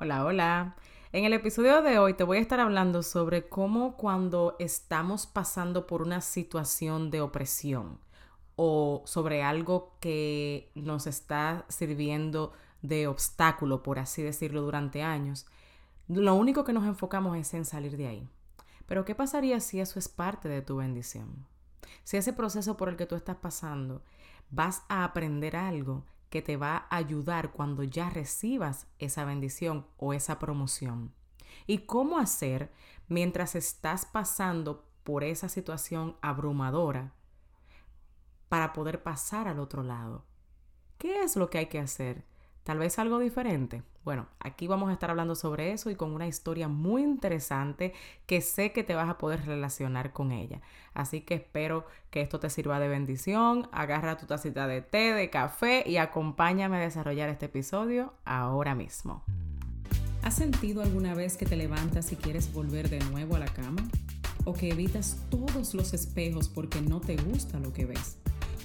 Hola, hola. En el episodio de hoy te voy a estar hablando sobre cómo cuando estamos pasando por una situación de opresión o sobre algo que nos está sirviendo de obstáculo, por así decirlo, durante años, lo único que nos enfocamos es en salir de ahí. Pero ¿qué pasaría si eso es parte de tu bendición? Si ese proceso por el que tú estás pasando vas a aprender algo que te va a ayudar cuando ya recibas esa bendición o esa promoción. ¿Y cómo hacer mientras estás pasando por esa situación abrumadora para poder pasar al otro lado? ¿Qué es lo que hay que hacer? Tal vez algo diferente. Bueno, aquí vamos a estar hablando sobre eso y con una historia muy interesante que sé que te vas a poder relacionar con ella. Así que espero que esto te sirva de bendición. Agarra tu tacita de té, de café y acompáñame a desarrollar este episodio ahora mismo. ¿Has sentido alguna vez que te levantas y quieres volver de nuevo a la cama? ¿O que evitas todos los espejos porque no te gusta lo que ves?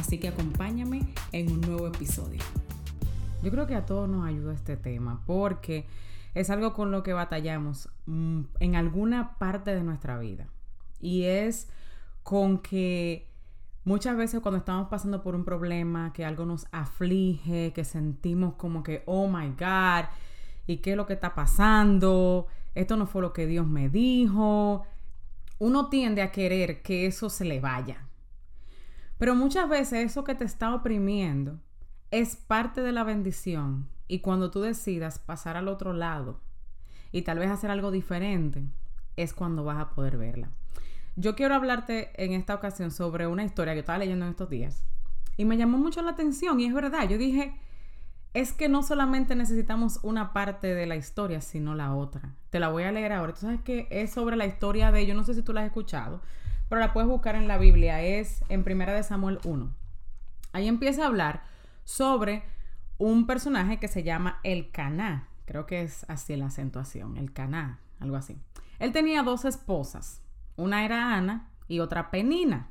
Así que acompáñame en un nuevo episodio. Yo creo que a todos nos ayuda este tema porque es algo con lo que batallamos mm, en alguna parte de nuestra vida. Y es con que muchas veces cuando estamos pasando por un problema, que algo nos aflige, que sentimos como que, oh my God, ¿y qué es lo que está pasando? Esto no fue lo que Dios me dijo. Uno tiende a querer que eso se le vaya, pero muchas veces eso que te está oprimiendo es parte de la bendición y cuando tú decidas pasar al otro lado y tal vez hacer algo diferente, es cuando vas a poder verla. Yo quiero hablarte en esta ocasión sobre una historia que estaba leyendo en estos días y me llamó mucho la atención y es verdad, yo dije, es que no solamente necesitamos una parte de la historia, sino la otra. Te la voy a leer ahora. Tú sabes que es sobre la historia de, yo no sé si tú la has escuchado, pero la puedes buscar en la Biblia, es en Primera de Samuel 1. Ahí empieza a hablar sobre un personaje que se llama el Caná. Creo que es así la acentuación, el Caná, algo así. Él tenía dos esposas. Una era Ana y otra Penina.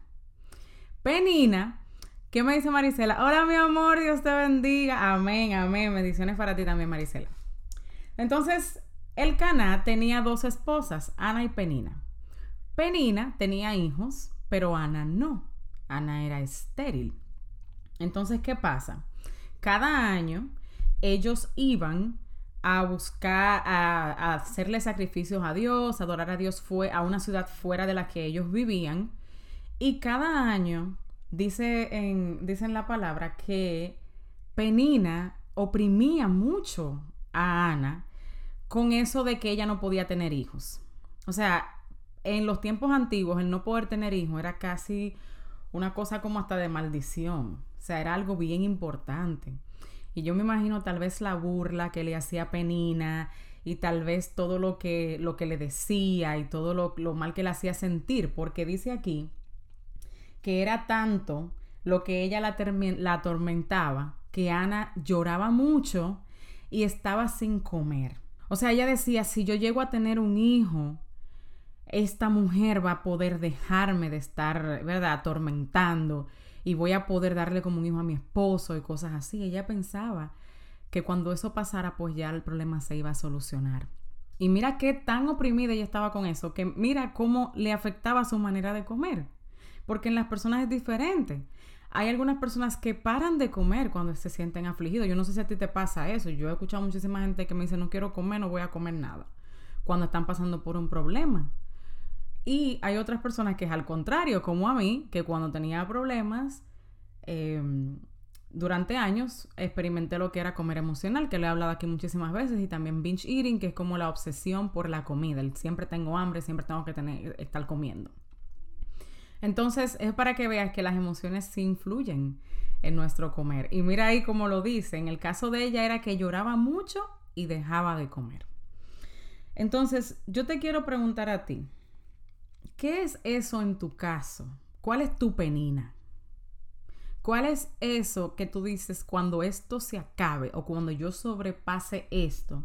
Penina, ¿qué me dice Marisela? Hola mi amor, Dios te bendiga. Amén, amén. Bendiciones para ti también, Marisela. Entonces, el Caná tenía dos esposas, Ana y Penina. Penina tenía hijos, pero Ana no. Ana era estéril. Entonces, ¿qué pasa? Cada año ellos iban a buscar, a, hacerle sacrificios a Dios, adorar a Dios fue a una ciudad fuera de la que ellos vivían. Y cada año, dice en, dice en la palabra, que Penina oprimía mucho a Ana con eso de que ella no podía tener hijos. O sea, en los tiempos antiguos el no poder tener hijos era casi una cosa como hasta de maldición. O sea, era algo bien importante. Y yo me imagino tal vez la burla que le hacía Penina y tal vez todo lo que, lo que le decía y todo lo, lo mal que le hacía sentir, porque dice aquí que era tanto lo que ella la, la atormentaba que Ana lloraba mucho y estaba sin comer. O sea, ella decía, si yo llego a tener un hijo, esta mujer va a poder dejarme de estar, ¿verdad?, atormentando y voy a poder darle como un hijo a mi esposo y cosas así. Ella pensaba que cuando eso pasara, pues ya el problema se iba a solucionar. Y mira qué tan oprimida ella estaba con eso, que mira cómo le afectaba su manera de comer. Porque en las personas es diferente. Hay algunas personas que paran de comer cuando se sienten afligidos. Yo no sé si a ti te pasa eso. Yo he escuchado muchísima gente que me dice, no quiero comer, no voy a comer nada. Cuando están pasando por un problema. Y hay otras personas que es al contrario, como a mí, que cuando tenía problemas, em, durante años experimenté lo que era comer emocional, que le he hablado aquí muchísimas veces, y también binge eating, que es como la obsesión por la comida. siempre tengo hambre, siempre tengo que tener, estar comiendo. Entonces, es para que veas que las emociones sí influyen en nuestro comer. Y mira ahí como lo dice, en el caso de ella era que lloraba mucho y dejaba de comer. Entonces, yo te quiero preguntar a ti, ¿qué es eso en tu caso? ¿Cuál es tu penina? ¿Cuál es eso que tú dices cuando esto se acabe o cuando yo sobrepase esto?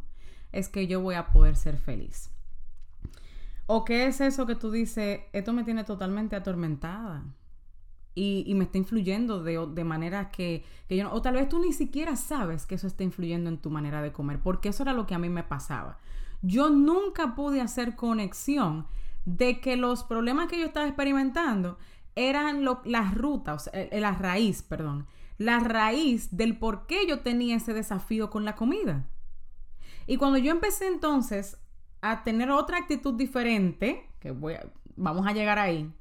Es que yo voy a poder ser feliz. ¿O qué es eso que tú dices, esto me tiene totalmente atormentada? Y, me está influyendo de, de manera que, que, yo no, o tal vez tú ni siquiera sabes que eso está influyendo en tu manera de comer, porque eso era lo que a mí me pasaba. Yo nunca pude hacer conexión de que los problemas que yo estaba experimentando eran las rutas, o la raíz, perdón, la raíz del por qué yo tenía ese desafío con la comida. Y cuando yo empecé entonces a tener otra actitud diferente, que voy vamos a llegar ahí,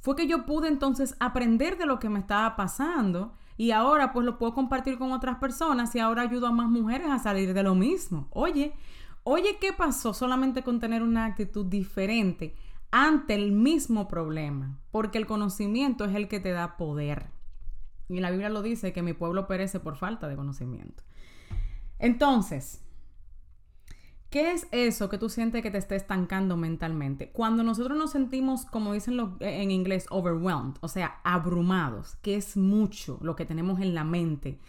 fue que yo pude entonces aprender de lo que me estaba pasando y ahora pues lo puedo compartir con otras personas y ahora ayudo a más mujeres a salir de lo mismo. Oye, oye, ¿qué pasó solamente con tener una actitud diferente? ante el mismo problema, porque el conocimiento es el que te da poder. Y la Biblia lo dice, que mi pueblo perece por falta de conocimiento. Entonces, ¿qué es eso que tú sientes que te está estancando mentalmente? Cuando nosotros nos sentimos, como dicen en inglés, overwhelmed, o sea, abrumados, que es mucho lo que tenemos en la mente,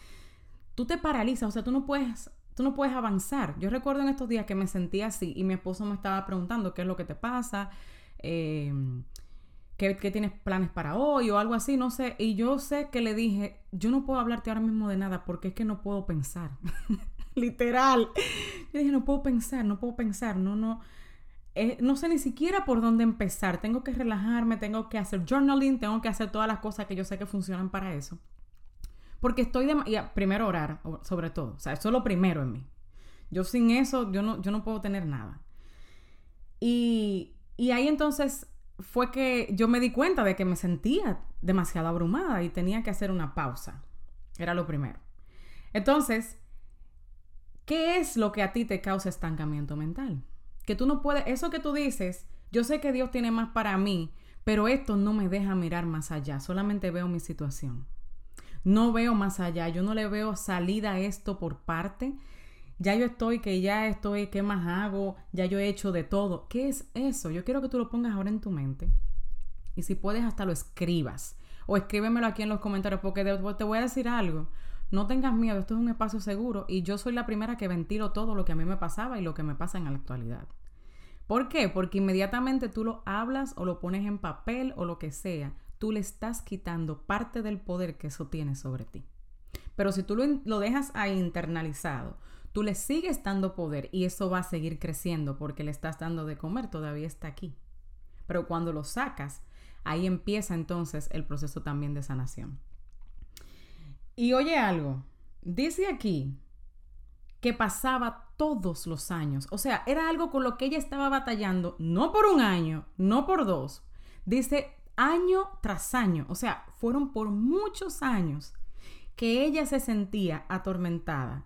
tú te paralizas, o sea, tú no puedes tú no puedes avanzar. Yo recuerdo en estos días que me sentía así y mi esposo me estaba preguntando qué es lo que te pasa, Em, ¿qué, tienes planes para hoy o algo así, no sé. Y yo sé que le dije, yo no puedo hablarte ahora mismo de nada porque es que no puedo pensar. Literal. Yo dije, no puedo pensar, no puedo pensar, no, no. Eh, no sé ni siquiera por dónde empezar. Tengo que relajarme, tengo que hacer journaling, tengo que hacer todas las cosas que yo sé que funcionan para eso. Porque estoy de... Y primero orar, sobre todo. O sea, eso es lo primero en mí. Yo sin eso, yo no, yo no puedo tener nada. Y y ahí entonces fue que yo me di cuenta de que me sentía demasiado abrumada y tenía que hacer una pausa. Era lo primero. Entonces, ¿qué es lo que a ti te causa estancamiento mental? Que tú no puedes, eso que tú dices, yo sé que Dios tiene más para mí, pero esto no me deja mirar más allá, solamente veo mi situación. No veo más allá, yo no le veo salida a esto por parte ya yo estoy, que ya estoy, ¿qué más hago? Ya yo he hecho de todo. ¿Qué es eso? Yo quiero que tú lo pongas ahora en tu mente. Y si puedes, hasta lo escribas. O escríbemelo aquí en los comentarios, porque te voy a decir algo. No tengas miedo, esto es un espacio seguro y yo soy la primera que ventilo todo lo que a mí me pasaba y lo que me pasa en la actualidad. ¿Por qué? Porque inmediatamente tú lo hablas o lo pones en papel o lo que sea, tú le estás quitando parte del poder que eso tiene sobre ti. Pero si tú lo, lo dejas ahí internalizado, tú le sigues dando poder y eso va a seguir creciendo porque le estás dando de comer, todavía está aquí. Pero cuando lo sacas, ahí empieza entonces el proceso también de sanación. Y oye algo, dice aquí que pasaba todos los años, o sea, era algo con lo que ella estaba batallando, no por un año, no por dos, dice año tras año, o sea, fueron por muchos años que ella se sentía atormentada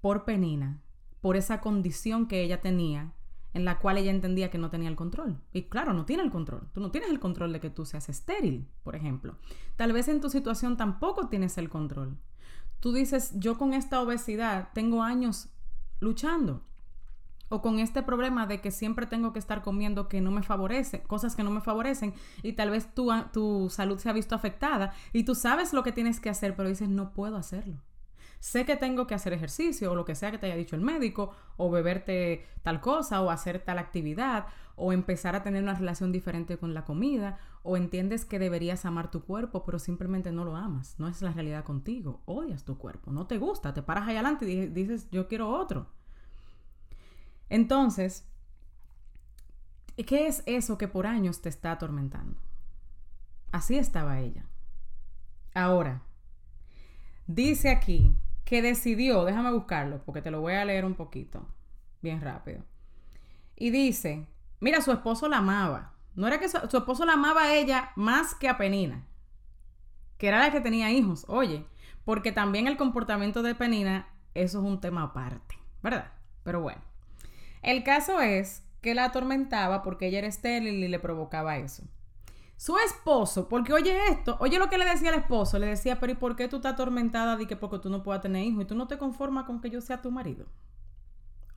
por Penina, por esa condición que ella tenía, en la cual ella entendía que no tenía el control. Y claro, no tiene el control. Tú no tienes el control de que tú seas estéril, por ejemplo. Tal vez en tu situación tampoco tienes el control. Tú dices, yo con esta obesidad tengo años luchando. O con este problema de que siempre tengo que estar comiendo que no me favorece, cosas que no me favorecen, y tal vez tu, tu salud se ha visto afectada y tú sabes lo que tienes que hacer, pero dices, no puedo hacerlo sé que tengo que hacer ejercicio o lo que sea que te haya dicho el médico, o beberte tal cosa, o hacer tal actividad, o empezar a tener una relación diferente con la comida, o entiendes que deberías amar tu cuerpo, pero simplemente no lo amas, no es la realidad contigo, odias tu cuerpo, no te gusta, te paras ahí adelante y dices, yo quiero otro. Entonces, ¿qué es eso que por años te está atormentando? Así estaba ella. Ahora, dice aquí que decidió, déjame buscarlo porque te lo voy a leer un poquito, bien rápido. Y dice, mira, su esposo la amaba. No era que su, esposo la amaba a ella más que a Penina, que era la que tenía hijos, oye, porque también el comportamiento de Penina, eso es un tema aparte, ¿verdad? Pero bueno, el caso es que la atormentaba porque ella era estéril y le provocaba eso. Su esposo, porque oye esto, oye lo que le decía al esposo, le decía, pero ¿y por qué tú estás atormentada de que porque tú no puedas tener hijos y tú no te conformas con que yo sea tu marido?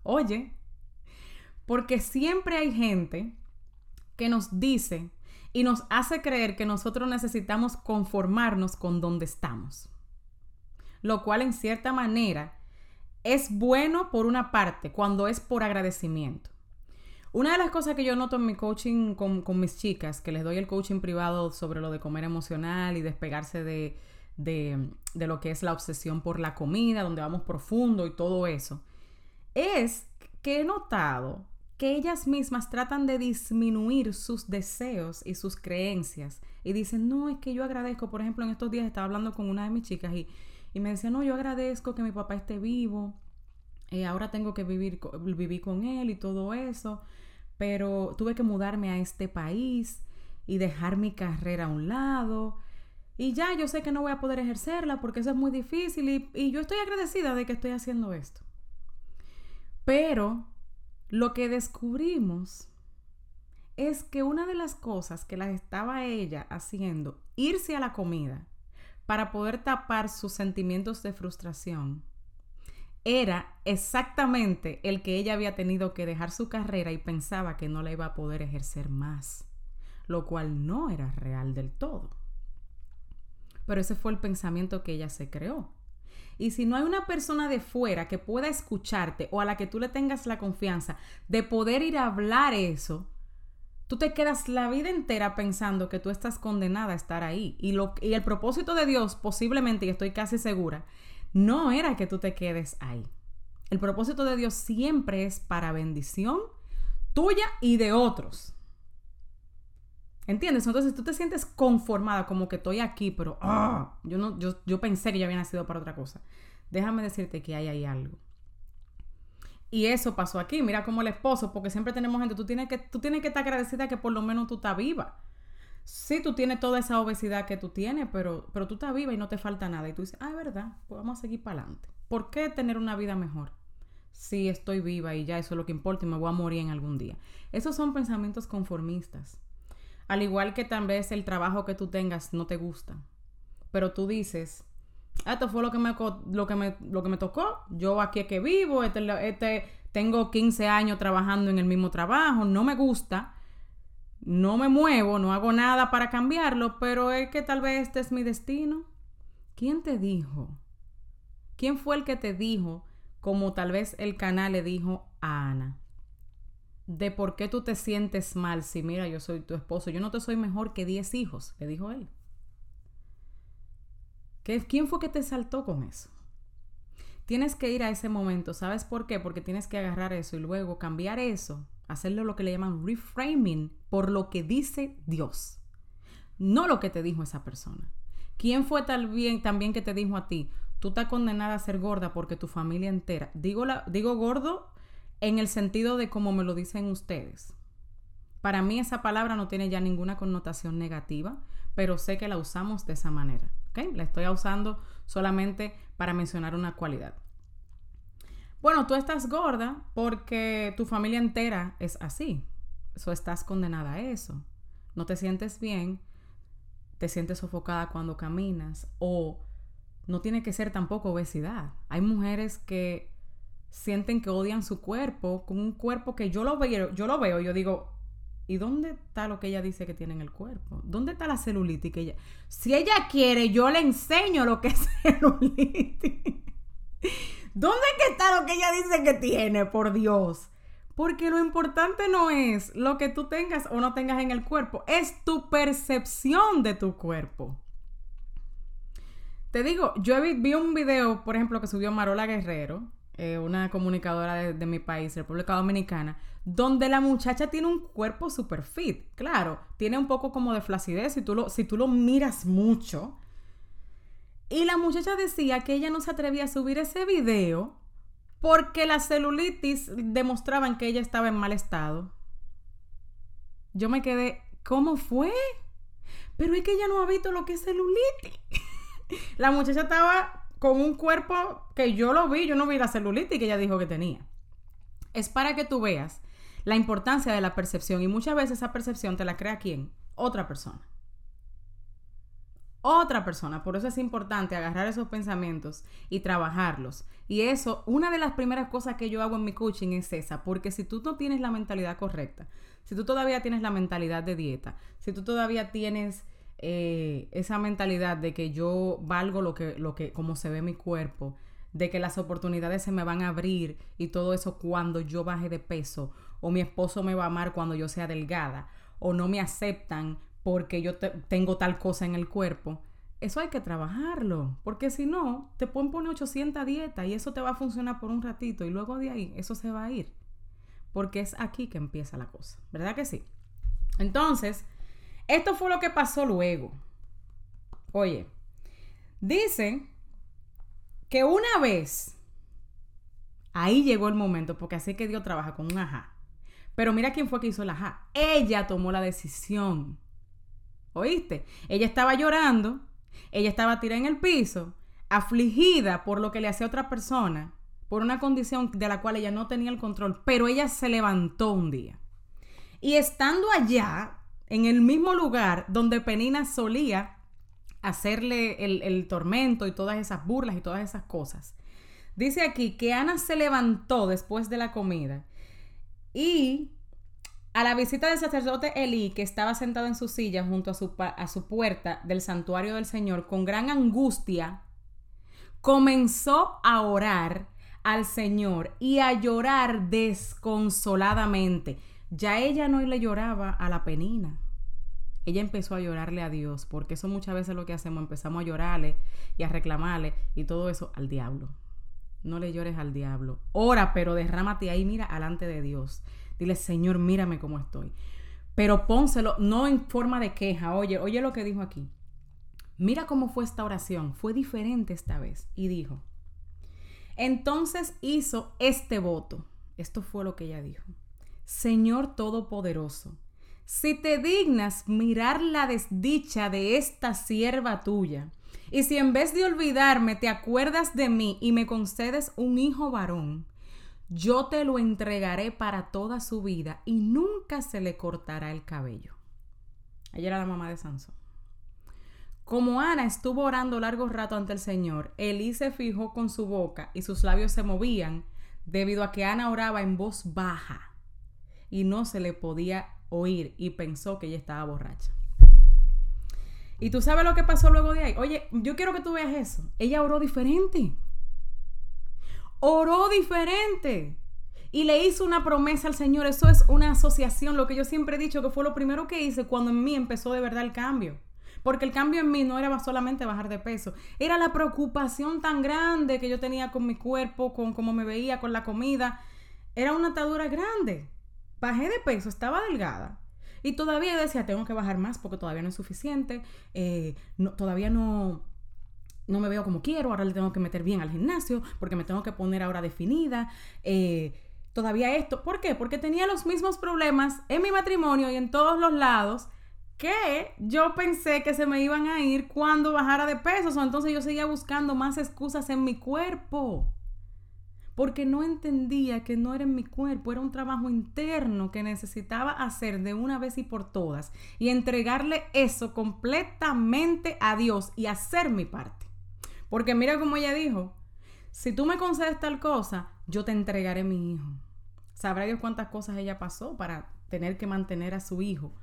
Oye, Porque siempre hay gente que nos dice y nos hace creer que nosotros necesitamos conformarnos con donde estamos. Lo cual en cierta manera es bueno por una parte cuando es por agradecimiento. Una de las cosas que yo noto en mi coaching con, mis chicas, que les doy el coaching privado sobre lo de comer emocional y despegarse de, de, de lo que es la obsesión por la comida, donde vamos profundo y todo eso, es que he notado que ellas mismas tratan de disminuir sus deseos y sus creencias y dicen, no, es que yo agradezco, por ejemplo, en estos días estaba hablando con una de mis chicas y, y me decía, no, yo agradezco que mi papá esté vivo, eh, ahora tengo que vivir, con él y todo eso, pero tuve que mudarme a este país y dejar mi carrera a un lado. Y ya yo sé que no voy a poder ejercerla porque eso es muy difícil y, y yo estoy agradecida de que estoy haciendo esto. Pero lo que descubrimos es que una de las cosas que la estaba ella haciendo, irse a la comida para poder tapar sus sentimientos de frustración, era exactamente el que ella había tenido que dejar su carrera y pensaba que no la iba a poder ejercer más, lo cual no era real del todo. Pero ese fue el pensamiento que ella se creó. Y si no hay una persona de fuera que pueda escucharte o a la que tú le tengas la confianza de poder ir a hablar eso, tú te quedas la vida entera pensando que tú estás condenada a estar ahí. Y, lo, y el propósito de Dios, posiblemente, y estoy casi segura, no era que tú te quedes ahí. El propósito de Dios siempre es para bendición tuya y de otros. ¿Entiendes? Entonces tú te sientes conformada, como que estoy aquí, pero ah, yo, no, yo, yo pensé que yo había nacido para otra cosa. Déjame decirte que hay ahí algo. Y eso pasó aquí. Mira como el esposo, porque siempre tenemos gente, tú tienes que, tú tienes que estar agradecida que por lo menos tú estás viva. Sí, tú tienes toda esa obesidad que tú tienes, pero, pero tú estás viva y no te falta nada. Y tú dices, ah, es verdad, pues vamos a seguir para adelante. ¿Por qué tener una vida mejor? Si estoy viva y ya eso es lo que importa y me voy a morir en algún día. Esos son pensamientos conformistas. Al igual que tal vez el trabajo que tú tengas no te gusta. Pero tú dices, esto fue lo que me, lo que me, lo que me tocó. Yo aquí es que vivo, este, este, tengo 15 años trabajando en el mismo trabajo, no me gusta, no me muevo, no hago nada para cambiarlo, pero es que tal vez este es mi destino. ¿Quién te dijo? ¿Quién fue el que te dijo, como tal vez el canal le dijo a Ana? de por qué tú te sientes mal si mira, yo soy tu esposo, yo no te soy mejor que 10 hijos, le dijo él. ¿Quién fue que te saltó con eso? Tienes que ir a ese momento, ¿sabes por qué? Porque tienes que agarrar eso y luego cambiar eso, hacerle lo que le llaman reframing por lo que dice Dios, no lo que te dijo esa persona. ¿Quién fue también, que te dijo a ti, tú estás condenada a ser gorda porque tu familia entera, digo, digo gordo en el sentido de como me lo dicen ustedes. Para mí esa palabra no tiene ya ninguna connotación negativa, pero sé que la usamos de esa manera. La estoy usando solamente para mencionar una cualidad. Bueno, tú estás gorda porque tu familia entera es así. Eso estás condenada a eso. No te sientes bien, te sientes sofocada cuando caminas o no tiene que ser tampoco obesidad. Hay mujeres que sienten que odian su cuerpo, con un cuerpo que yo lo veo, yo lo veo, yo digo, ¿y dónde está lo que ella dice que tiene en el cuerpo? ¿Dónde está la celulitis que ella? Si ella quiere, yo le enseño lo que es celulitis. ¿Dónde está lo que ella dice que tiene, por Dios? Porque lo importante no es lo que tú tengas o no tengas en el cuerpo, es tu percepción de tu cuerpo. Te digo, yo vi un video, por ejemplo, que subió Marola Guerrero, eh, una comunicadora de, mi país, República Dominicana, donde la muchacha tiene un cuerpo super fit. Claro, tiene un poco como de flacidez si tú lo, si tú lo miras mucho. Y la muchacha decía que ella no se atrevía a subir ese video porque la celulitis demostraban que ella estaba en mal estado. Yo me quedé, ¿cómo fue? Pero es que ella no ha visto lo que es celulitis. la muchacha estaba con un cuerpo que yo lo vi, yo no vi la celulitis que ella dijo que tenía. Es para que tú veas la importancia de la percepción y muchas veces esa percepción te la crea quién? Otra persona. otra persona. Por eso es importante agarrar esos pensamientos y trabajarlos. Y eso, una de las primeras cosas que yo hago en mi coaching es esa, porque si tú no tienes la mentalidad correcta, si tú todavía tienes la mentalidad de dieta, si tú todavía tienes eh, esa mentalidad de que yo valgo lo que, lo que, como se ve mi cuerpo, de que las oportunidades se me van a abrir y todo eso cuando yo baje de peso, o mi esposo me va a amar cuando yo sea delgada, o no me aceptan porque yo tengo tal cosa en el cuerpo. Eso hay que trabajarlo, porque si no, te pueden poner 800 dietas y eso te va a funcionar por un ratito y luego de ahí eso se va a ir, porque es aquí que empieza la cosa, ¿verdad que sí? Entonces, esto fue lo que pasó luego. Oye, dicen que una vez, ahí llegó el momento, porque así que Dios trabaja con un ajá. Pero mira quién fue que hizo el ajá. Ella tomó la decisión. ¿Oíste? Ella estaba llorando, ella estaba tirada en el piso, afligida por lo que le hacía otra persona, por una condición de la cual ella no tenía el control, pero ella se levantó un día. Y estando allá, en el mismo lugar donde Penina solía hacerle el, tormento y todas esas burlas y todas esas cosas. Dice aquí que Ana se levantó después de la comida y a la visita del sacerdote Elí, que estaba sentado en su silla junto a a su puerta del santuario del Señor, con gran angustia, comenzó a orar al Señor y a llorar desconsoladamente. Ya ella no le lloraba a la penina. Ella empezó a llorarle a Dios, porque eso muchas veces lo que hacemos, empezamos a llorarle y a reclamarle y todo eso al diablo. No le llores al diablo. Ora, pero derrámate ahí, mira, alante de Dios. Dile, Señor, mírame cómo estoy. Pero pónselo, no en forma de queja. Oye, oye lo que dijo aquí. Mira cómo fue esta oración. Fue diferente esta vez. Y dijo, entonces hizo este voto. Esto fue lo que ella dijo. Señor Todopoderoso, si te dignas mirar la desdicha de esta sierva tuya, y si en vez de olvidarme te acuerdas de mí y me concedes un hijo varón, yo te lo entregaré para toda su vida y nunca se le cortará el cabello. Ella era la mamá de Sansón. Como Ana estuvo orando largo rato ante el Señor, Elí se fijó con su boca y sus labios se movían debido a que Ana oraba en voz baja y no se le podía oír y pensó que ella estaba borracha. Y tú sabes lo que pasó luego de ahí. Oye, yo quiero que tú veas eso. Ella oró diferente oró diferente y le hizo una promesa al Señor. Eso es una asociación, lo que yo siempre he dicho que fue lo primero que hice cuando en mí empezó de verdad el cambio. Porque el cambio en mí no era solamente bajar de peso, era la preocupación tan grande que yo tenía con mi cuerpo, con cómo me veía, con la comida. Era una atadura grande. Bajé de peso, estaba delgada. Y todavía decía, tengo que bajar más porque todavía no es suficiente. Eh, todavía no, no me veo como quiero, ahora le tengo que meter bien al gimnasio, porque me tengo que poner ahora definida. Eh, todavía esto. ¿Por qué? Porque tenía los mismos problemas en mi matrimonio y en todos los lados que yo pensé que se me iban a ir cuando bajara de peso. Entonces yo seguía buscando más excusas en mi cuerpo. Porque no entendía que no era en mi cuerpo, era un trabajo interno que necesitaba hacer de una vez y por todas y entregarle eso completamente a Dios y hacer mi parte. Porque mira como ella dijo, si tú me concedes tal cosa, yo te entregaré mi hijo. Sabrá Dios cuántas cosas ella pasó para tener que mantener a su hijo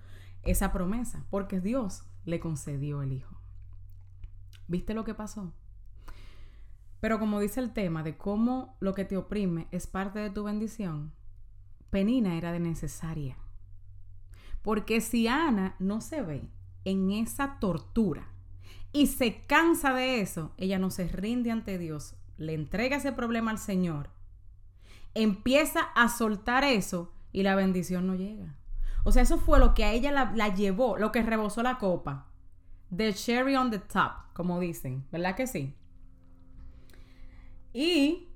esa promesa, porque Dios le concedió el hijo. ¿Viste lo que pasó? Pero como dice el tema de cómo lo que te oprime es parte de tu bendición, Penina era de necesaria. Porque si Ana no se ve en esa tortura, y se cansa de eso, ella no se rinde ante Dios, le entrega ese problema al Señor, empieza a soltar eso y la bendición no llega. O sea, eso fue lo que a ella la, llevó, lo que rebosó la copa. The cherry on the top, como dicen, ¿verdad que sí? Y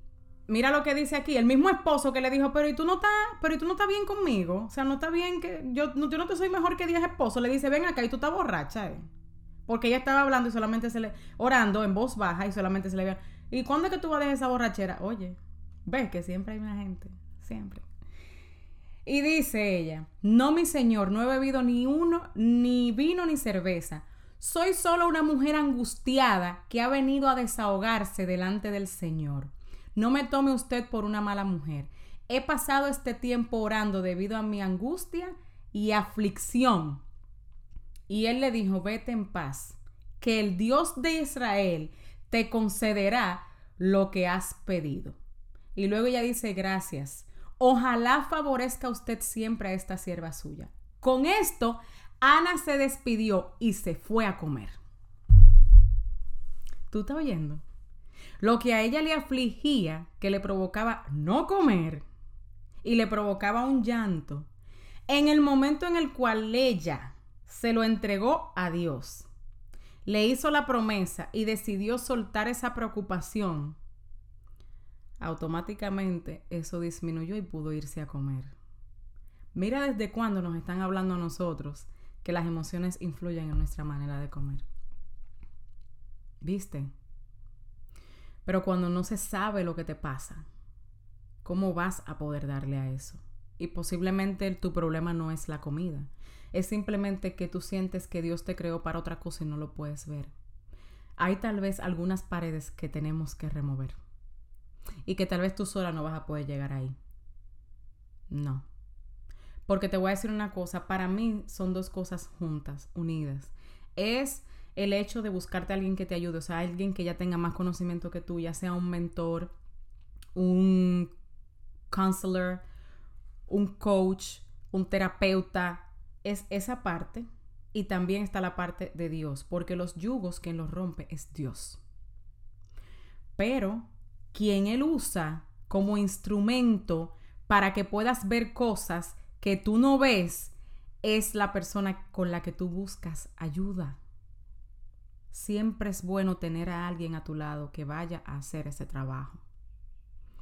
mira lo que dice aquí, el mismo esposo que le dijo, pero ¿y tú no estás, pero ¿y tú no estás bien conmigo? O sea, no está bien que yo no, yo no te soy mejor que 10 esposos. Le dice, ven acá y tú estás borracha. Eh. Porque ella estaba hablando y solamente se le. orando en voz baja y solamente se le veía. ¿Y cuándo es que tú vas a dejar esa borrachera? Oye, ves que siempre hay una gente. Siempre. Y dice ella: No, mi señor, no he bebido ni uno, ni vino ni cerveza. Soy solo una mujer angustiada que ha venido a desahogarse delante del Señor. No me tome usted por una mala mujer. He pasado este tiempo orando debido a mi angustia y aflicción. Y él le dijo, vete en paz, que el Dios de Israel te concederá lo que has pedido. Y luego ella dice, gracias. Ojalá favorezca usted siempre a esta sierva suya. Con esto, Ana se despidió y se fue a comer. ¿Tú estás oyendo? Lo que a ella le afligía, que le provocaba no comer y le provocaba un llanto, en el momento en el cual ella se lo entregó a Dios, le hizo la promesa y decidió soltar esa preocupación, automáticamente eso disminuyó y pudo irse a comer. Mira desde cuándo nos están hablando a nosotros que las emociones influyen en nuestra manera de comer. ¿Viste? Pero cuando no se sabe lo que te pasa, ¿cómo vas a poder darle a eso? Y posiblemente tu problema no es la comida, es simplemente que tú sientes que Dios te creó para otra cosa y no lo puedes ver. Hay tal vez algunas paredes que tenemos que remover y que tal vez tú sola no vas a poder llegar ahí. No. Porque te voy a decir una cosa, para mí son dos cosas juntas, unidas. Es el hecho de buscarte a alguien que te ayude, o sea, alguien que ya tenga más conocimiento que tú, ya sea un mentor, un counselor, un coach, un terapeuta, es esa parte. Y también está la parte de Dios, porque los yugos quien los rompe es Dios. Pero quien Él usa como instrumento para que puedas ver cosas que tú no ves es la persona con la que tú buscas ayuda. Siempre es bueno tener a alguien a tu lado que vaya a hacer ese trabajo.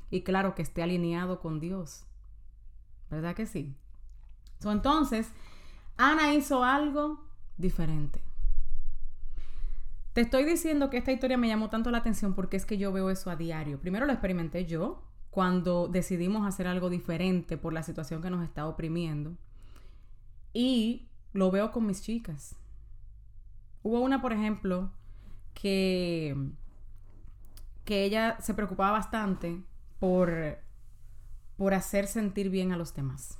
Y claro que esté alineado con Dios. ¿Verdad que sí? entonces, Ana hizo algo diferente. Te estoy diciendo que esta historia me llamó tanto la atención porque es que yo veo eso a diario. Primero lo experimenté yo, cuando decidimos hacer algo diferente por la situación que nos está oprimiendo. Y lo veo con mis chicas. Hubo una, por ejemplo, que, que ella se preocupaba bastante por, por hacer sentir bien a los demás.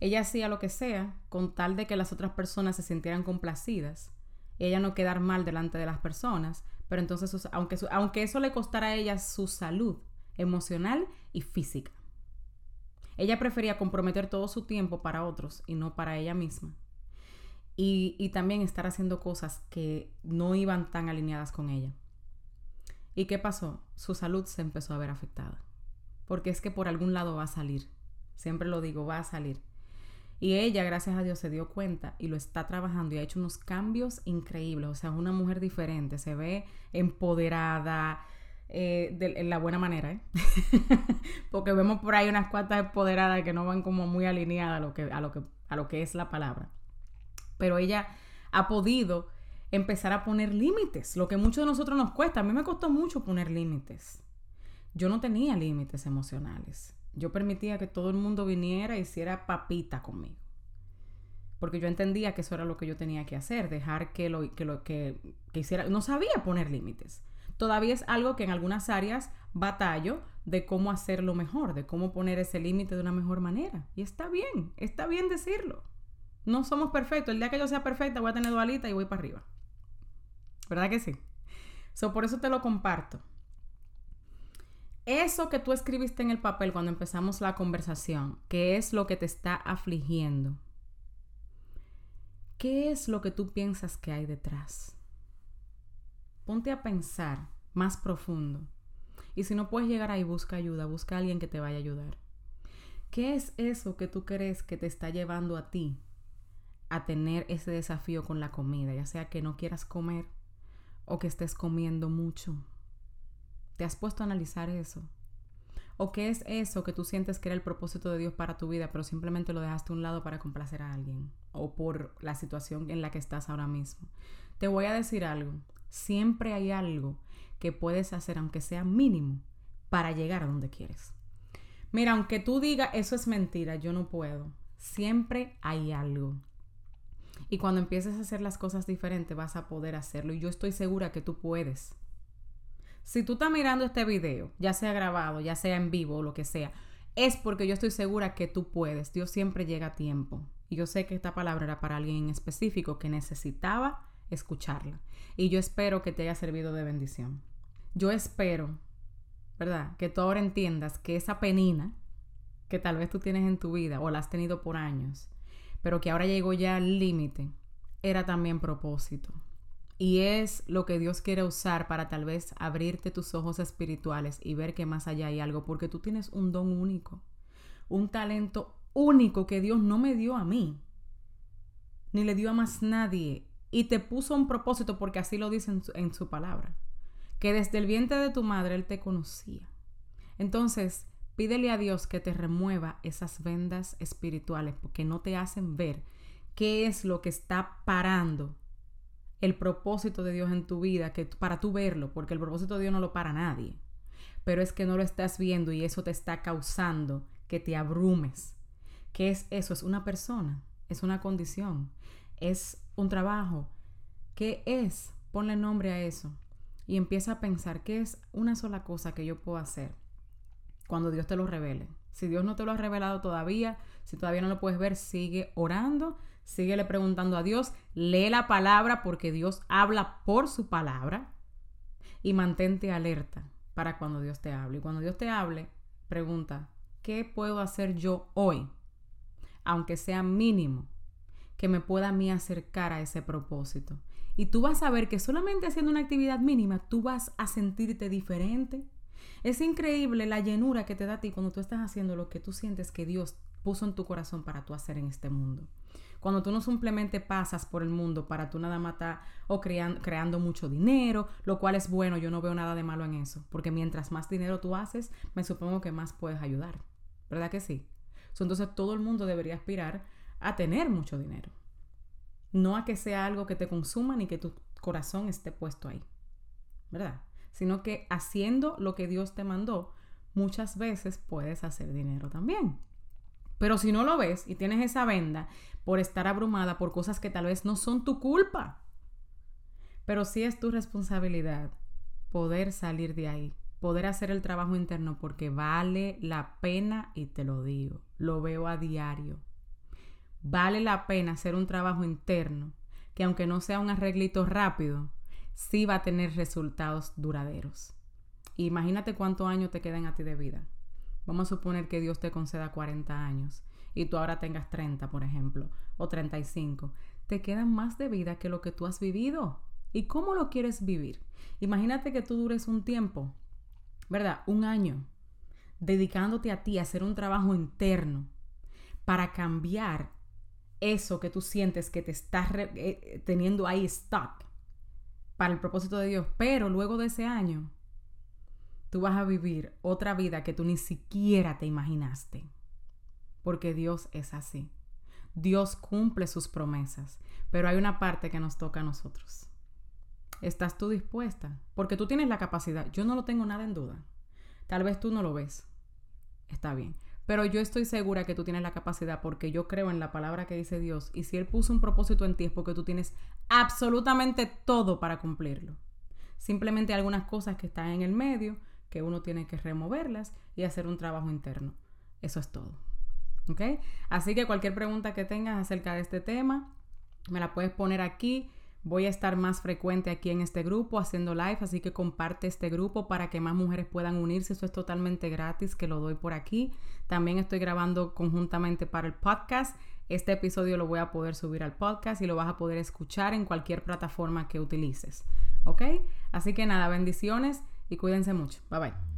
Ella hacía lo que sea con tal de que las otras personas se sintieran complacidas ella no quedar mal delante de las personas, pero entonces aunque, aunque eso le costara a ella su salud, emocional y física. Ella prefería comprometer todo su tiempo para otros y no para ella misma. Y, y, también estar haciendo cosas que no iban tan alineadas con ella. ¿Y qué pasó? Su salud se empezó a ver afectada. Porque es que por algún lado va a salir. Siempre lo digo, va a salir. Y ella, gracias a Dios, se dio cuenta y lo está trabajando y ha hecho unos cambios increíbles. O sea, es una mujer diferente, se ve empoderada, eh, de, en la buena manera, ¿eh? porque vemos por ahí unas cuantas empoderadas que no van como muy alineadas a lo que, a lo que, a lo que es la palabra. Pero ella ha podido empezar a poner límites, lo que muchos de nosotros nos cuesta. A mí me costó mucho poner límites. Yo no tenía límites emocionales. Yo permitía que todo el mundo viniera y hiciera papita conmigo. Porque yo entendía que eso era lo que yo tenía que hacer, dejar que lo que, lo, que hiciera. No sabía poner límites todavía es algo que en algunas áreas batallo de cómo hacerlo mejor, de cómo poner ese límite de una mejor manera. Y está bien, está bien decirlo. No somos perfectos. El día que yo sea perfecta voy a tener dualita y voy para arriba. ¿Verdad que sí? So, por eso te lo comparto. Eso que tú escribiste en el papel cuando empezamos la conversación, ¿qué es lo que te está afligiendo? ¿Qué es lo que tú piensas que hay detrás? Ponte a pensar más profundo. Y si no puedes llegar ahí, busca ayuda, busca a alguien que te vaya a ayudar. ¿Qué es eso que tú crees que te está llevando a ti a tener ese desafío con la comida? Ya sea que no quieras comer o que estés comiendo mucho. ¿Te has puesto a analizar eso? ¿O qué es eso que tú sientes que era el propósito de Dios para tu vida, pero simplemente lo dejaste a un lado para complacer a alguien? O por la situación en la que estás ahora mismo. Te voy a decir algo. Siempre hay algo que puedes hacer, aunque sea mínimo, para llegar a donde quieres. Mira, aunque tú digas eso es mentira, yo no puedo. Siempre hay algo. Y cuando empieces a hacer las cosas diferentes vas a poder hacerlo. Y yo estoy segura que tú puedes. Si tú estás mirando este video, ya sea grabado, ya sea en vivo o lo que sea, es porque yo estoy segura que tú puedes. Dios siempre llega a tiempo. Y yo sé que esta palabra era para alguien en específico que necesitaba escucharla. Y yo espero que te haya servido de bendición. Yo espero, ¿verdad? Que tú ahora entiendas que esa penina que tal vez tú tienes en tu vida o la has tenido por años, pero que ahora llegó ya al límite, era también propósito. Y es lo que Dios quiere usar para tal vez abrirte tus ojos espirituales y ver que más allá hay algo, porque tú tienes un don único, un talento único que Dios no me dio a mí, ni le dio a más nadie, y te puso un propósito porque así lo dice en su, en su palabra, que desde el vientre de tu madre Él te conocía. Entonces, pídele a Dios que te remueva esas vendas espirituales porque no te hacen ver qué es lo que está parando el propósito de Dios en tu vida, que para tú verlo, porque el propósito de Dios no lo para nadie, pero es que no lo estás viendo y eso te está causando que te abrumes. ¿Qué es eso? Es una persona, es una condición, es un trabajo. ¿Qué es? Ponle nombre a eso y empieza a pensar qué es una sola cosa que yo puedo hacer cuando Dios te lo revele. Si Dios no te lo ha revelado todavía, si todavía no lo puedes ver, sigue orando, síguele preguntando a Dios, lee la palabra porque Dios habla por su palabra y mantente alerta para cuando Dios te hable. Y cuando Dios te hable, pregunta, ¿qué puedo hacer yo hoy? Aunque sea mínimo, que me pueda a mí acercar a ese propósito. Y tú vas a ver que solamente haciendo una actividad mínima, tú vas a sentirte diferente. Es increíble la llenura que te da a ti cuando tú estás haciendo lo que tú sientes que Dios puso en tu corazón para tú hacer en este mundo. Cuando tú no simplemente pasas por el mundo para tú nada matar o creando, creando mucho dinero, lo cual es bueno, yo no veo nada de malo en eso, porque mientras más dinero tú haces, me supongo que más puedes ayudar. ¿Verdad que sí? Entonces todo el mundo debería aspirar a tener mucho dinero. No a que sea algo que te consuma ni que tu corazón esté puesto ahí. ¿Verdad? Sino que haciendo lo que Dios te mandó, muchas veces puedes hacer dinero también. Pero si no lo ves y tienes esa venda por estar abrumada por cosas que tal vez no son tu culpa, pero sí es tu responsabilidad poder salir de ahí, poder hacer el trabajo interno porque vale la pena y te lo digo, lo veo a diario. Vale la pena hacer un trabajo interno que aunque no sea un arreglito rápido, sí va a tener resultados duraderos. Imagínate cuántos años te quedan a ti de vida. Vamos a suponer que Dios te conceda 40 años y tú ahora tengas 30, por ejemplo, o 35. Te quedan más de vida que lo que tú has vivido. ¿Y cómo lo quieres vivir? Imagínate que tú dures un tiempo, ¿verdad? Un año, dedicándote a ti a hacer un trabajo interno para cambiar eso que tú sientes que te estás eh, teniendo ahí stuck para el propósito de Dios. Pero luego de ese año, tú vas a vivir otra vida que tú ni siquiera te imaginaste. Porque Dios es así. Dios cumple sus promesas, pero hay una parte que nos toca a nosotros. ¿Estás tú dispuesta? Porque tú tienes la capacidad. Yo no lo tengo nada en duda. Tal vez tú no lo ves. Está bien. Pero yo estoy segura que tú tienes la capacidad porque yo creo en la palabra que dice Dios. Y si Él puso un propósito en ti es porque tú tienes absolutamente todo para cumplirlo. Simplemente algunas cosas que están en el medio que uno tiene que removerlas y hacer un trabajo interno. Eso es todo. ¿Ok? Así que cualquier pregunta que tengas acerca de este tema, me la puedes poner aquí. Voy a estar más frecuente aquí en este grupo haciendo live, así que comparte este grupo para que más mujeres puedan unirse. Eso es totalmente gratis, que lo doy por aquí. También estoy grabando conjuntamente para el podcast. Este episodio lo voy a poder subir al podcast y lo vas a poder escuchar en cualquier plataforma que utilices. ¿Ok? Así que nada, bendiciones y cuídense mucho. Bye bye.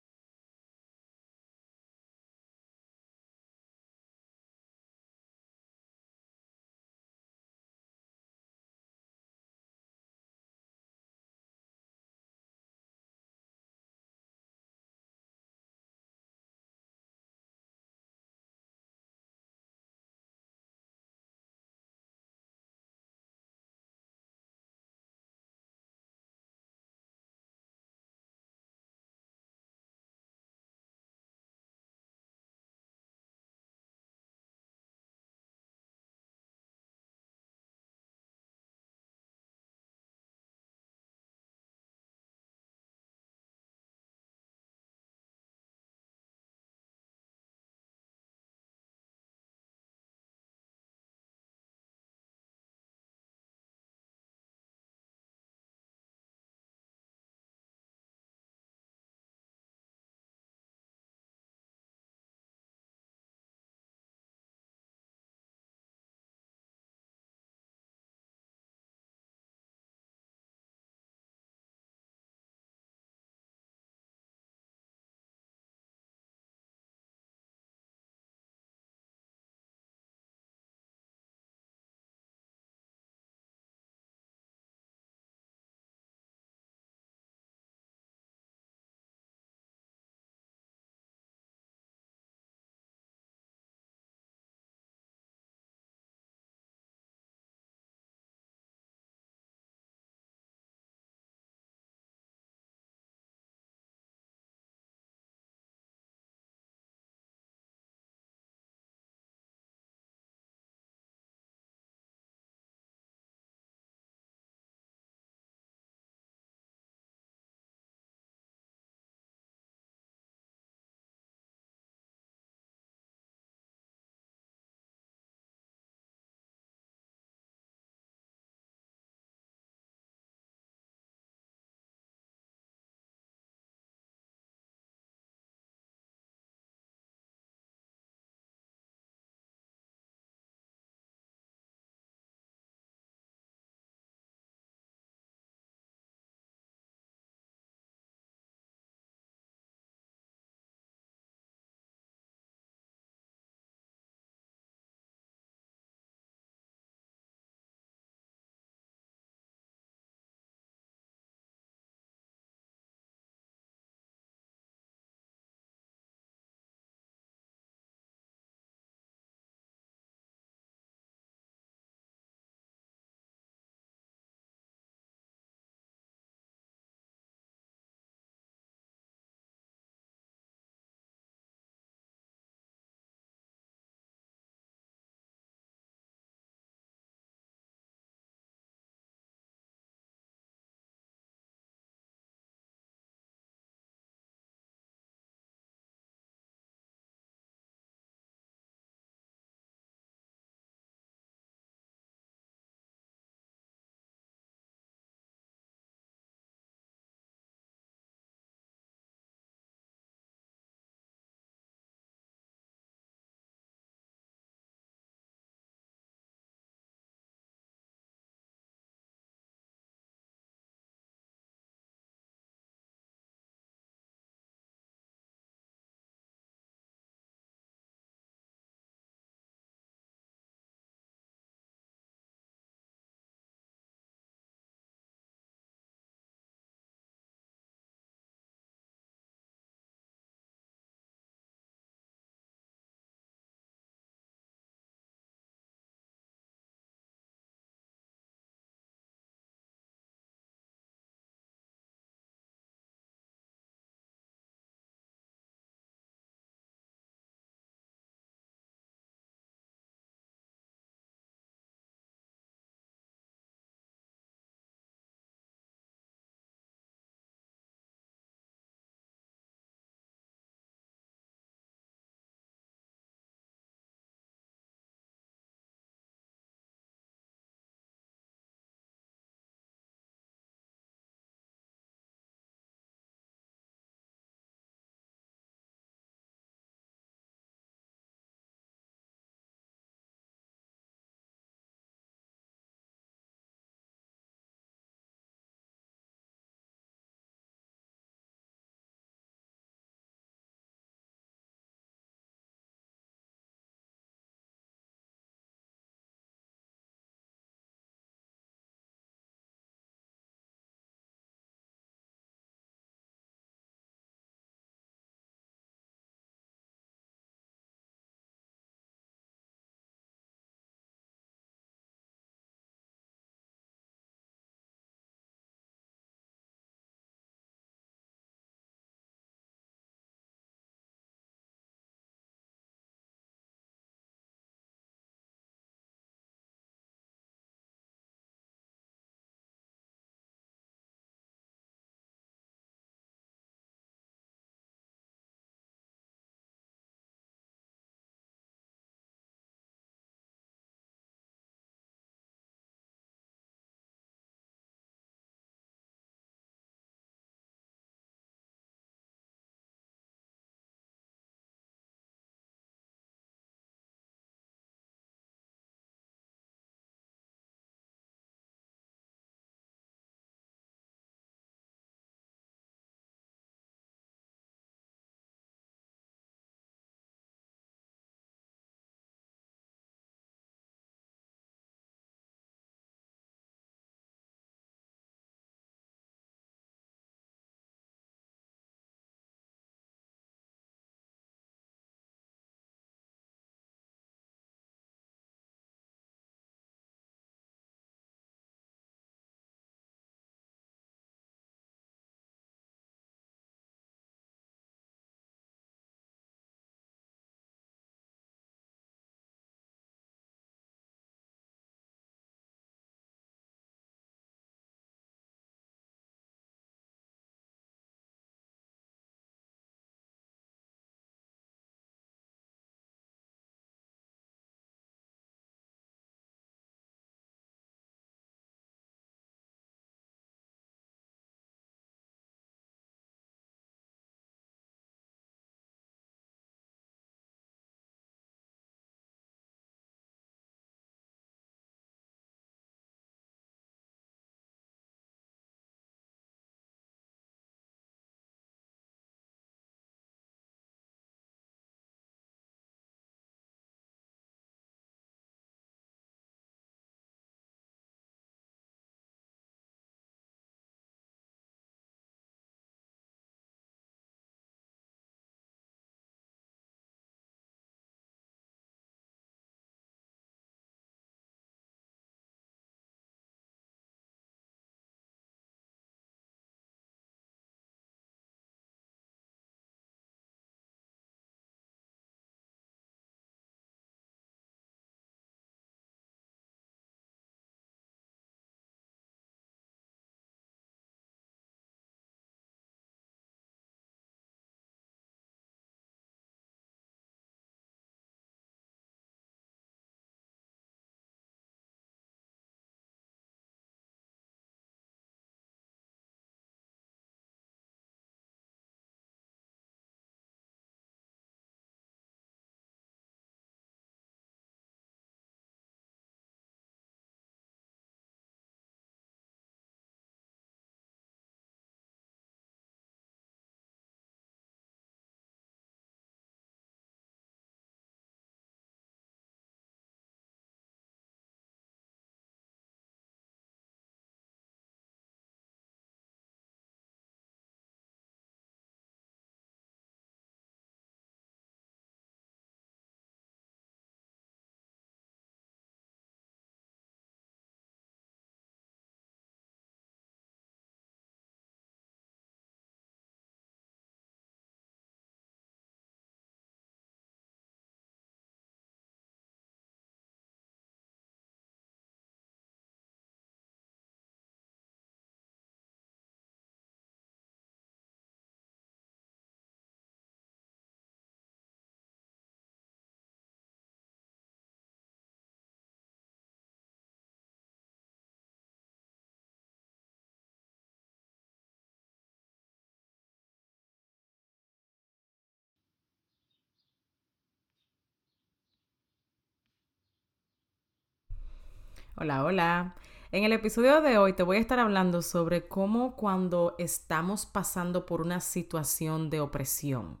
Hola, hola. En el episodio de hoy te voy a estar hablando sobre cómo cuando estamos pasando por una situación de opresión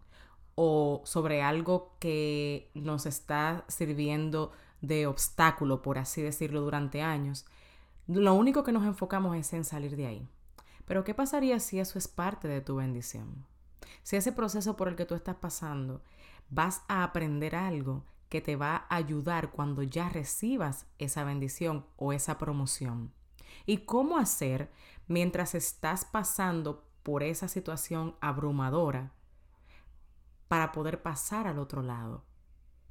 o sobre algo que nos está sirviendo de obstáculo, por así decirlo, durante años, lo único que nos enfocamos es en salir de ahí. Pero ¿qué pasaría si eso es parte de tu bendición? Si ese proceso por el que tú estás pasando vas a aprender algo que te va a ayudar cuando ya recibas esa bendición o esa promoción. Y cómo hacer mientras estás pasando por esa situación abrumadora para poder pasar al otro lado.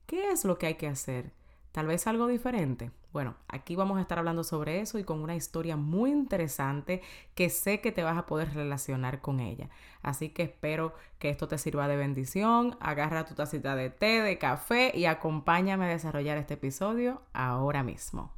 ¿Qué es lo que hay que hacer? Tal vez algo diferente. Bueno, aquí vamos a estar hablando sobre eso y con una historia muy interesante que sé que te vas a poder relacionar con ella. Así que espero que esto te sirva de bendición. Agarra tu tacita de té, de café y acompáñame a desarrollar este episodio ahora mismo.